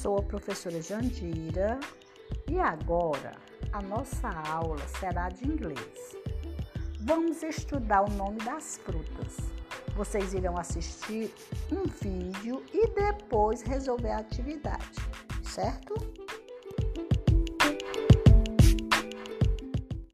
Sou a professora Jandira e agora a nossa aula será de inglês. Vamos estudar o nome das frutas. Vocês irão assistir um vídeo e depois resolver a atividade, certo?